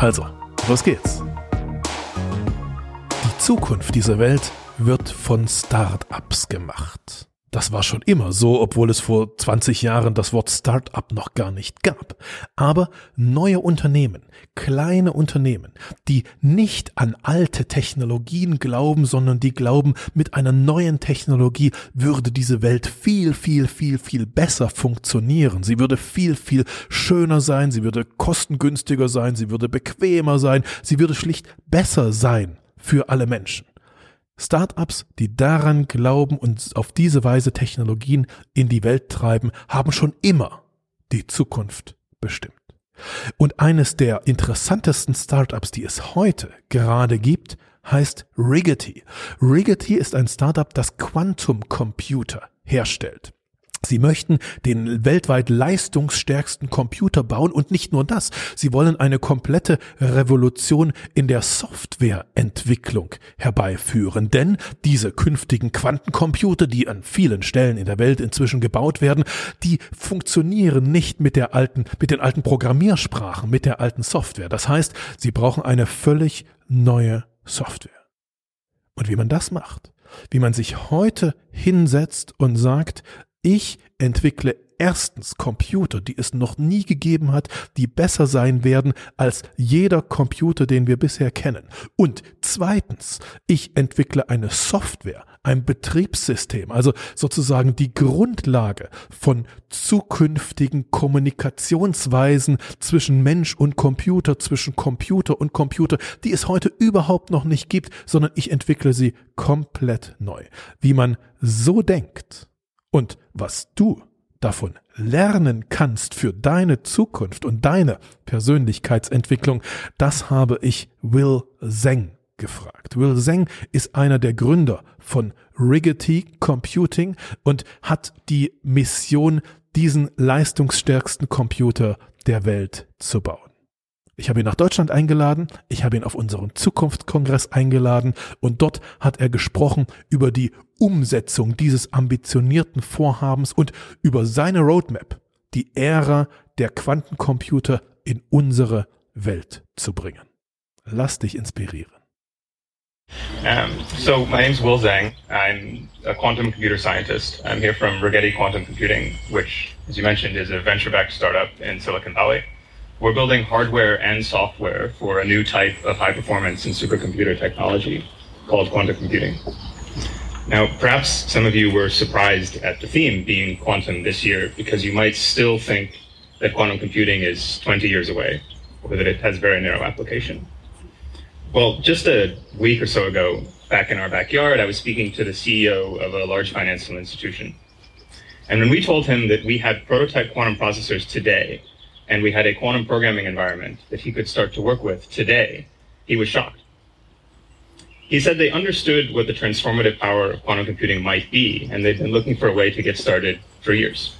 Also, los geht's. Die Zukunft dieser Welt wird von Start-ups gemacht. Das war schon immer so, obwohl es vor 20 Jahren das Wort Start-up noch gar nicht gab. Aber neue Unternehmen, kleine Unternehmen, die nicht an alte Technologien glauben, sondern die glauben, mit einer neuen Technologie würde diese Welt viel, viel, viel, viel besser funktionieren. Sie würde viel, viel schöner sein, sie würde kostengünstiger sein, sie würde bequemer sein, sie würde schlicht besser sein für alle Menschen. Startups, die daran glauben und auf diese Weise Technologien in die Welt treiben, haben schon immer die Zukunft bestimmt. Und eines der interessantesten Startups, die es heute gerade gibt, heißt Riggedy. Riggedy ist ein Startup, das Quantum Computer herstellt. Sie möchten den weltweit leistungsstärksten Computer bauen und nicht nur das, sie wollen eine komplette Revolution in der Softwareentwicklung herbeiführen, denn diese künftigen Quantencomputer, die an vielen Stellen in der Welt inzwischen gebaut werden, die funktionieren nicht mit der alten mit den alten Programmiersprachen, mit der alten Software. Das heißt, sie brauchen eine völlig neue Software. Und wie man das macht, wie man sich heute hinsetzt und sagt, ich entwickle erstens Computer, die es noch nie gegeben hat, die besser sein werden als jeder Computer, den wir bisher kennen. Und zweitens, ich entwickle eine Software, ein Betriebssystem, also sozusagen die Grundlage von zukünftigen Kommunikationsweisen zwischen Mensch und Computer, zwischen Computer und Computer, die es heute überhaupt noch nicht gibt, sondern ich entwickle sie komplett neu. Wie man so denkt, und was du davon lernen kannst für deine Zukunft und deine Persönlichkeitsentwicklung, das habe ich Will Zeng gefragt. Will Zeng ist einer der Gründer von Riggedy Computing und hat die Mission, diesen leistungsstärksten Computer der Welt zu bauen. Ich habe ihn nach Deutschland eingeladen, ich habe ihn auf unseren Zukunftskongress eingeladen und dort hat er gesprochen über die Umsetzung dieses ambitionierten Vorhabens und über seine Roadmap, die Ära der Quantencomputer in unsere Welt zu bringen. Lass dich inspirieren. Um, so my name is Will Zhang. I'm a quantum computer scientist. I'm here from Rigetti Quantum Computing, which, as you mentioned, is a venture-backed startup in Silicon Valley. we're building hardware and software for a new type of high performance and supercomputer technology called quantum computing. Now, perhaps some of you were surprised at the theme being quantum this year because you might still think that quantum computing is 20 years away or that it has very narrow application. Well, just a week or so ago, back in our backyard, I was speaking to the CEO of a large financial institution. And when we told him that we had prototype quantum processors today and we had a quantum programming environment that he could start to work with today, he was shocked. He said they understood what the transformative power of quantum computing might be, and they've been looking for a way to get started for years.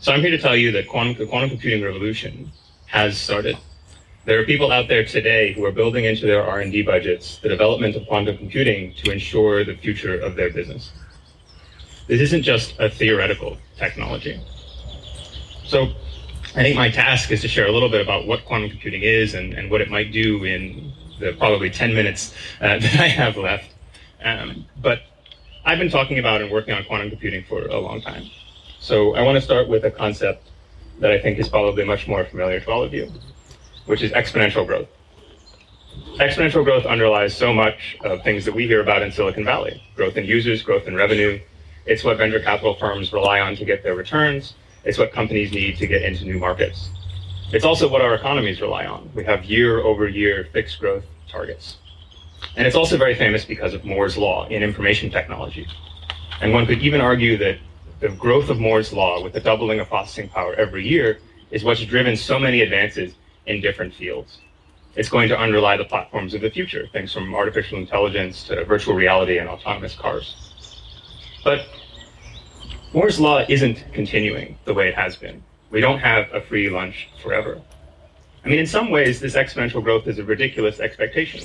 So I'm here to tell you that quantum, the quantum computing revolution has started. There are people out there today who are building into their R&D budgets the development of quantum computing to ensure the future of their business. This isn't just a theoretical technology. So I think my task is to share a little bit about what quantum computing is and, and what it might do in the probably 10 minutes uh, that I have left. Um, but I've been talking about and working on quantum computing for a long time. So I want to start with a concept that I think is probably much more familiar to all of you, which is exponential growth. Exponential growth underlies so much of things that we hear about in Silicon Valley growth in users, growth in revenue. It's what venture capital firms rely on to get their returns. It's what companies need to get into new markets. It's also what our economies rely on. We have year over year fixed growth targets. And it's also very famous because of Moore's Law in information technology. And one could even argue that the growth of Moore's Law with the doubling of processing power every year is what's driven so many advances in different fields. It's going to underlie the platforms of the future, things from artificial intelligence to virtual reality and autonomous cars. But Moore's law isn't continuing the way it has been. We don't have a free lunch forever. I mean, in some ways, this exponential growth is a ridiculous expectation.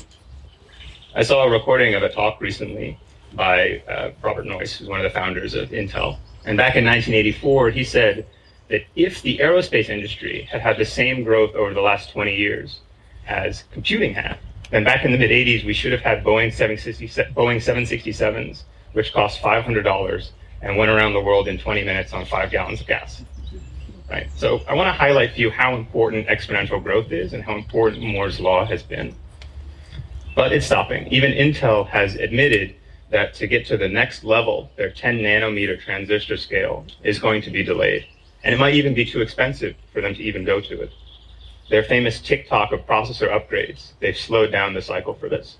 I saw a recording of a talk recently by uh, Robert Noyce, who's one of the founders of Intel. And back in 1984, he said that if the aerospace industry had had the same growth over the last 20 years as computing had, then back in the mid 80s, we should have had Boeing, 767, Boeing 767s, which cost $500 and went around the world in 20 minutes on five gallons of gas. Right? So I want to highlight for you how important exponential growth is and how important Moore's law has been. But it's stopping. Even Intel has admitted that to get to the next level, their 10 nanometer transistor scale is going to be delayed. And it might even be too expensive for them to even go to it. Their famous tick-tock of processor upgrades, they've slowed down the cycle for this.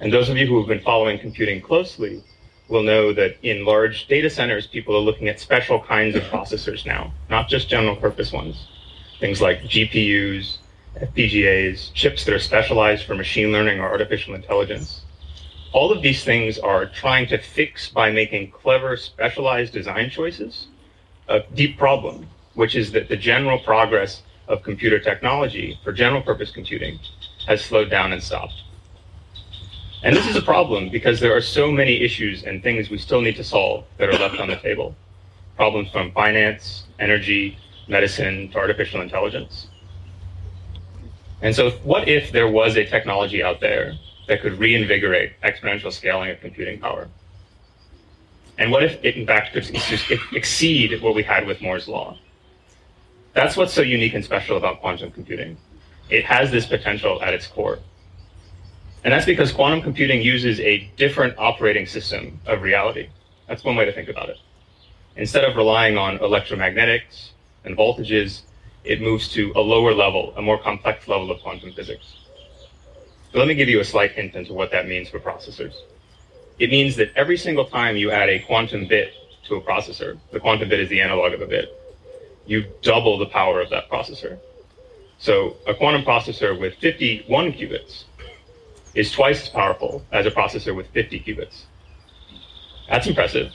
And those of you who have been following computing closely will know that in large data centers, people are looking at special kinds of processors now, not just general purpose ones. Things like GPUs, FPGAs, chips that are specialized for machine learning or artificial intelligence. All of these things are trying to fix by making clever, specialized design choices a deep problem, which is that the general progress of computer technology for general purpose computing has slowed down and stopped. And this is a problem because there are so many issues and things we still need to solve that are left on the table. Problems from finance, energy, medicine to artificial intelligence. And so, what if there was a technology out there that could reinvigorate exponential scaling of computing power? And what if it, in fact, could exceed what we had with Moore's Law? That's what's so unique and special about quantum computing. It has this potential at its core. And that's because quantum computing uses a different operating system of reality. That's one way to think about it. Instead of relying on electromagnetics and voltages, it moves to a lower level, a more complex level of quantum physics. Let me give you a slight hint into what that means for processors. It means that every single time you add a quantum bit to a processor, the quantum bit is the analog of a bit, you double the power of that processor. So a quantum processor with 51 qubits is twice as powerful as a processor with 50 qubits. That's impressive.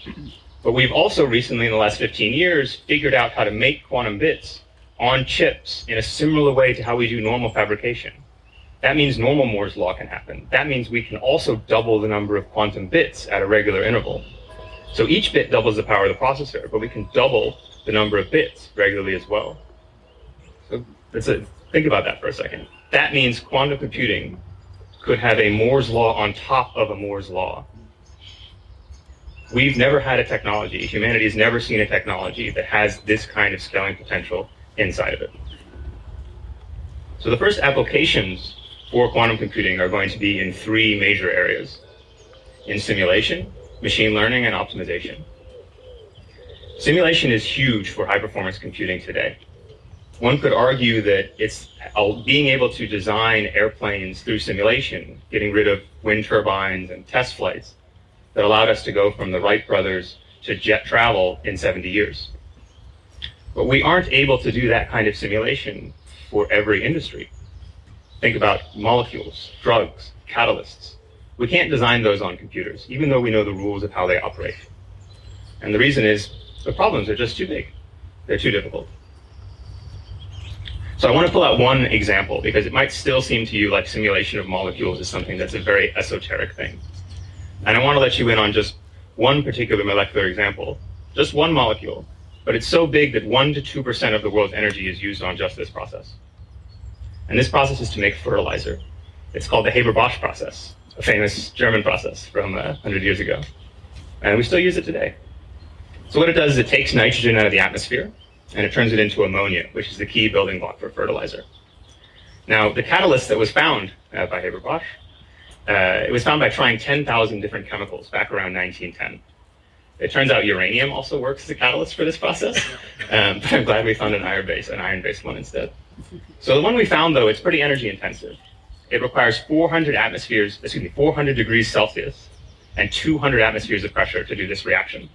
But we've also recently, in the last 15 years, figured out how to make quantum bits on chips in a similar way to how we do normal fabrication. That means normal Moore's law can happen. That means we can also double the number of quantum bits at a regular interval. So each bit doubles the power of the processor, but we can double the number of bits regularly as well. So a, uh, think about that for a second. That means quantum computing could have a Moore's law on top of a Moore's law. We've never had a technology, humanity has never seen a technology that has this kind of scaling potential inside of it. So the first applications for quantum computing are going to be in three major areas in simulation, machine learning, and optimization. Simulation is huge for high performance computing today. One could argue that it's uh, being able to design airplanes through simulation, getting rid of wind turbines and test flights, that allowed us to go from the Wright brothers to jet travel in 70 years. But we aren't able to do that kind of simulation for every industry. Think about molecules, drugs, catalysts. We can't design those on computers, even though we know the rules of how they operate. And the reason is the problems are just too big. They're too difficult. So I want to pull out one example because it might still seem to you like simulation of molecules is something that's a very esoteric thing. And I want to let you in on just one particular molecular example, just one molecule, but it's so big that 1% to 2% of the world's energy is used on just this process. And this process is to make fertilizer. It's called the Haber-Bosch process, a famous German process from uh, 100 years ago. And we still use it today. So what it does is it takes nitrogen out of the atmosphere and it turns it into ammonia, which is the key building block for fertilizer. Now, the catalyst that was found uh, by Haber-Bosch, uh, it was found by trying 10,000 different chemicals back around 1910. It turns out uranium also works as a catalyst for this process, um, but I'm glad we found an iron-based, an iron-based one instead. So the one we found, though, it's pretty energy intensive. It requires 400 atmospheres, excuse me, 400 degrees Celsius and 200 atmospheres of pressure to do this reaction.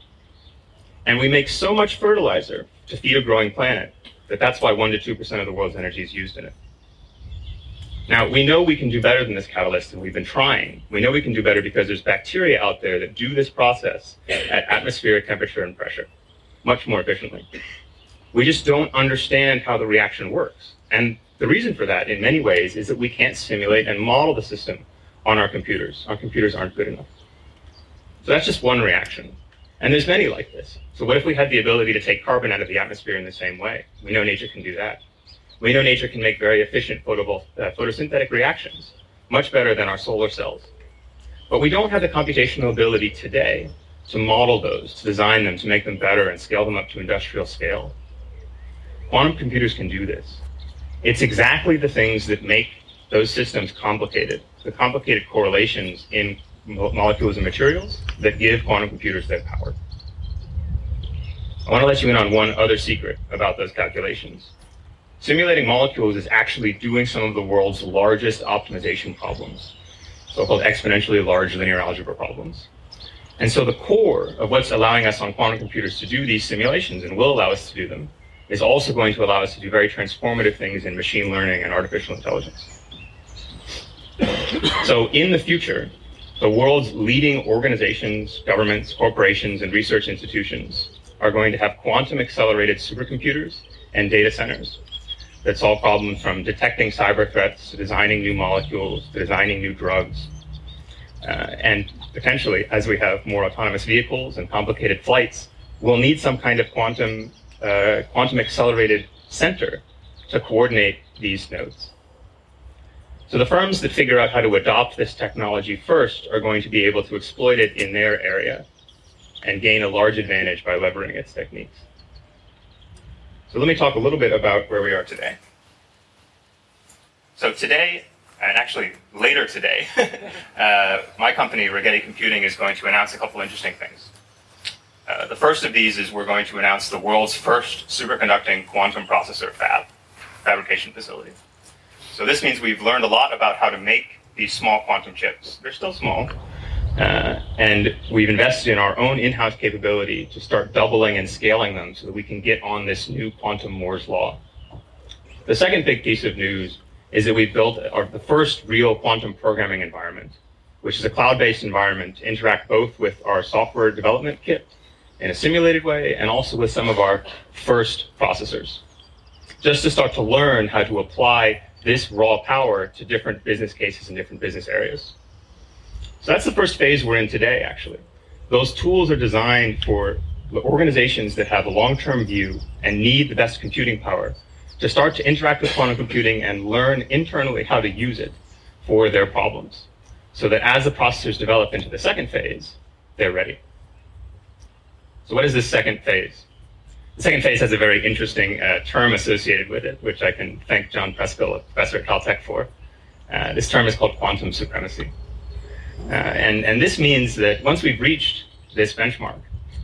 And we make so much fertilizer to feed a growing planet that that's why 1% to 2% of the world's energy is used in it. Now, we know we can do better than this catalyst, and we've been trying. We know we can do better because there's bacteria out there that do this process at atmospheric temperature and pressure much more efficiently. We just don't understand how the reaction works. And the reason for that, in many ways, is that we can't simulate and model the system on our computers. Our computers aren't good enough. So that's just one reaction. And there's many like this. So what if we had the ability to take carbon out of the atmosphere in the same way? We know nature can do that. We know nature can make very efficient uh, photosynthetic reactions, much better than our solar cells. But we don't have the computational ability today to model those, to design them, to make them better and scale them up to industrial scale. Quantum computers can do this. It's exactly the things that make those systems complicated, the complicated correlations in molecules and materials that give quantum computers their power. I want to let you in on one other secret about those calculations. Simulating molecules is actually doing some of the world's largest optimization problems, so-called exponentially large linear algebra problems. And so the core of what's allowing us on quantum computers to do these simulations and will allow us to do them is also going to allow us to do very transformative things in machine learning and artificial intelligence. So in the future, the world's leading organizations, governments, corporations, and research institutions are going to have quantum accelerated supercomputers and data centers that solve problems from detecting cyber threats to designing new molecules to designing new drugs. Uh, and potentially, as we have more autonomous vehicles and complicated flights, we'll need some kind of quantum, uh, quantum accelerated center to coordinate these nodes. So the firms that figure out how to adopt this technology first are going to be able to exploit it in their area and gain a large advantage by leveraging its techniques. So let me talk a little bit about where we are today. So today, and actually later today, uh, my company, Rigetti Computing, is going to announce a couple interesting things. Uh, the first of these is we're going to announce the world's first superconducting quantum processor fab, fabrication facility. So this means we've learned a lot about how to make these small quantum chips. They're still small, uh, and we've invested in our own in-house capability to start doubling and scaling them so that we can get on this new quantum Moore's law. The second big piece of news is that we've built our, the first real quantum programming environment, which is a cloud-based environment to interact both with our software development kit in a simulated way and also with some of our first processors, just to start to learn how to apply this raw power to different business cases in different business areas. So that's the first phase we're in today, actually. Those tools are designed for organizations that have a long-term view and need the best computing power to start to interact with quantum computing and learn internally how to use it for their problems. So that as the processors develop into the second phase, they're ready. So what is this second phase? The second phase has a very interesting uh, term associated with it, which I can thank John Preskill, a professor at Caltech for. Uh, this term is called quantum supremacy. Uh, and, and this means that once we've reached this benchmark,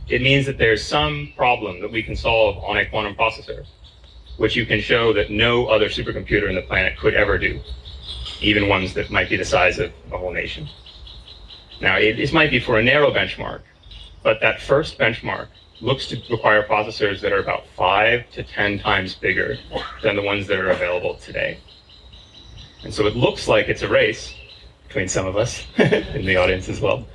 it means that there's some problem that we can solve on a quantum processor, which you can show that no other supercomputer in the planet could ever do, even ones that might be the size of a whole nation. Now, it, this might be for a narrow benchmark, but that first benchmark looks to require processors that are about five to 10 times bigger than the ones that are available today. And so it looks like it's a race between some of us in the audience as well,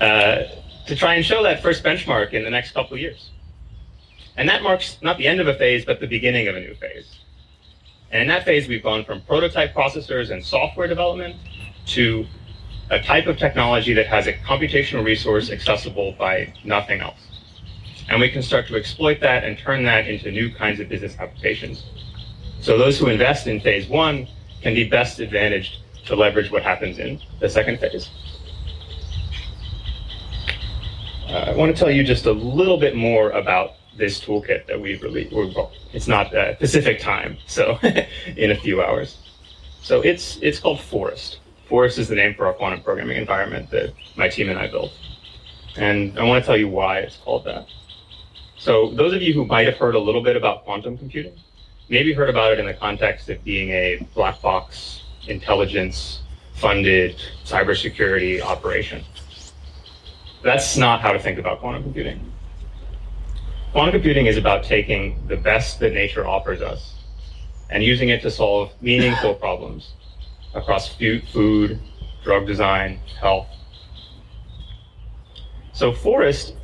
uh, to try and show that first benchmark in the next couple of years. And that marks not the end of a phase, but the beginning of a new phase. And in that phase, we've gone from prototype processors and software development to a type of technology that has a computational resource accessible by nothing else. And we can start to exploit that and turn that into new kinds of business applications. So those who invest in phase one can be best advantaged to leverage what happens in the second phase. Uh, I want to tell you just a little bit more about this toolkit that we've released. Well, it's not uh, Pacific time, so in a few hours. So it's it's called Forest. Forest is the name for our quantum programming environment that my team and I built. And I want to tell you why it's called that. So those of you who might have heard a little bit about quantum computing, maybe heard about it in the context of being a black box intelligence funded cybersecurity operation. That's not how to think about quantum computing. Quantum computing is about taking the best that nature offers us and using it to solve meaningful problems across food, drug design, health. So Forest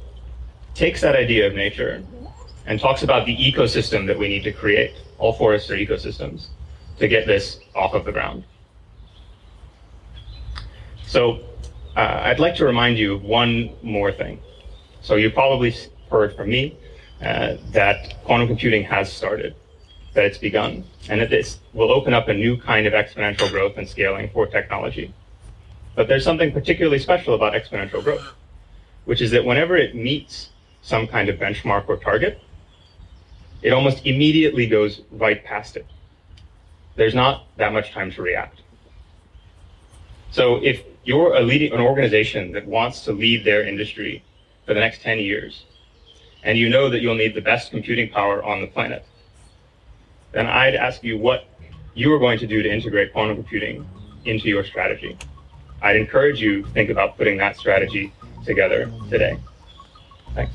takes that idea of nature and talks about the ecosystem that we need to create. All forests are ecosystems to get this off of the ground. So uh, I'd like to remind you of one more thing. So you probably heard from me uh, that quantum computing has started, that it's begun, and that this will open up a new kind of exponential growth and scaling for technology. But there's something particularly special about exponential growth, which is that whenever it meets some kind of benchmark or target, it almost immediately goes right past it. There's not that much time to react. So if you're a leading, an organization that wants to lead their industry for the next 10 years, and you know that you'll need the best computing power on the planet, then I'd ask you what you are going to do to integrate quantum computing into your strategy. I'd encourage you to think about putting that strategy together today. Thanks.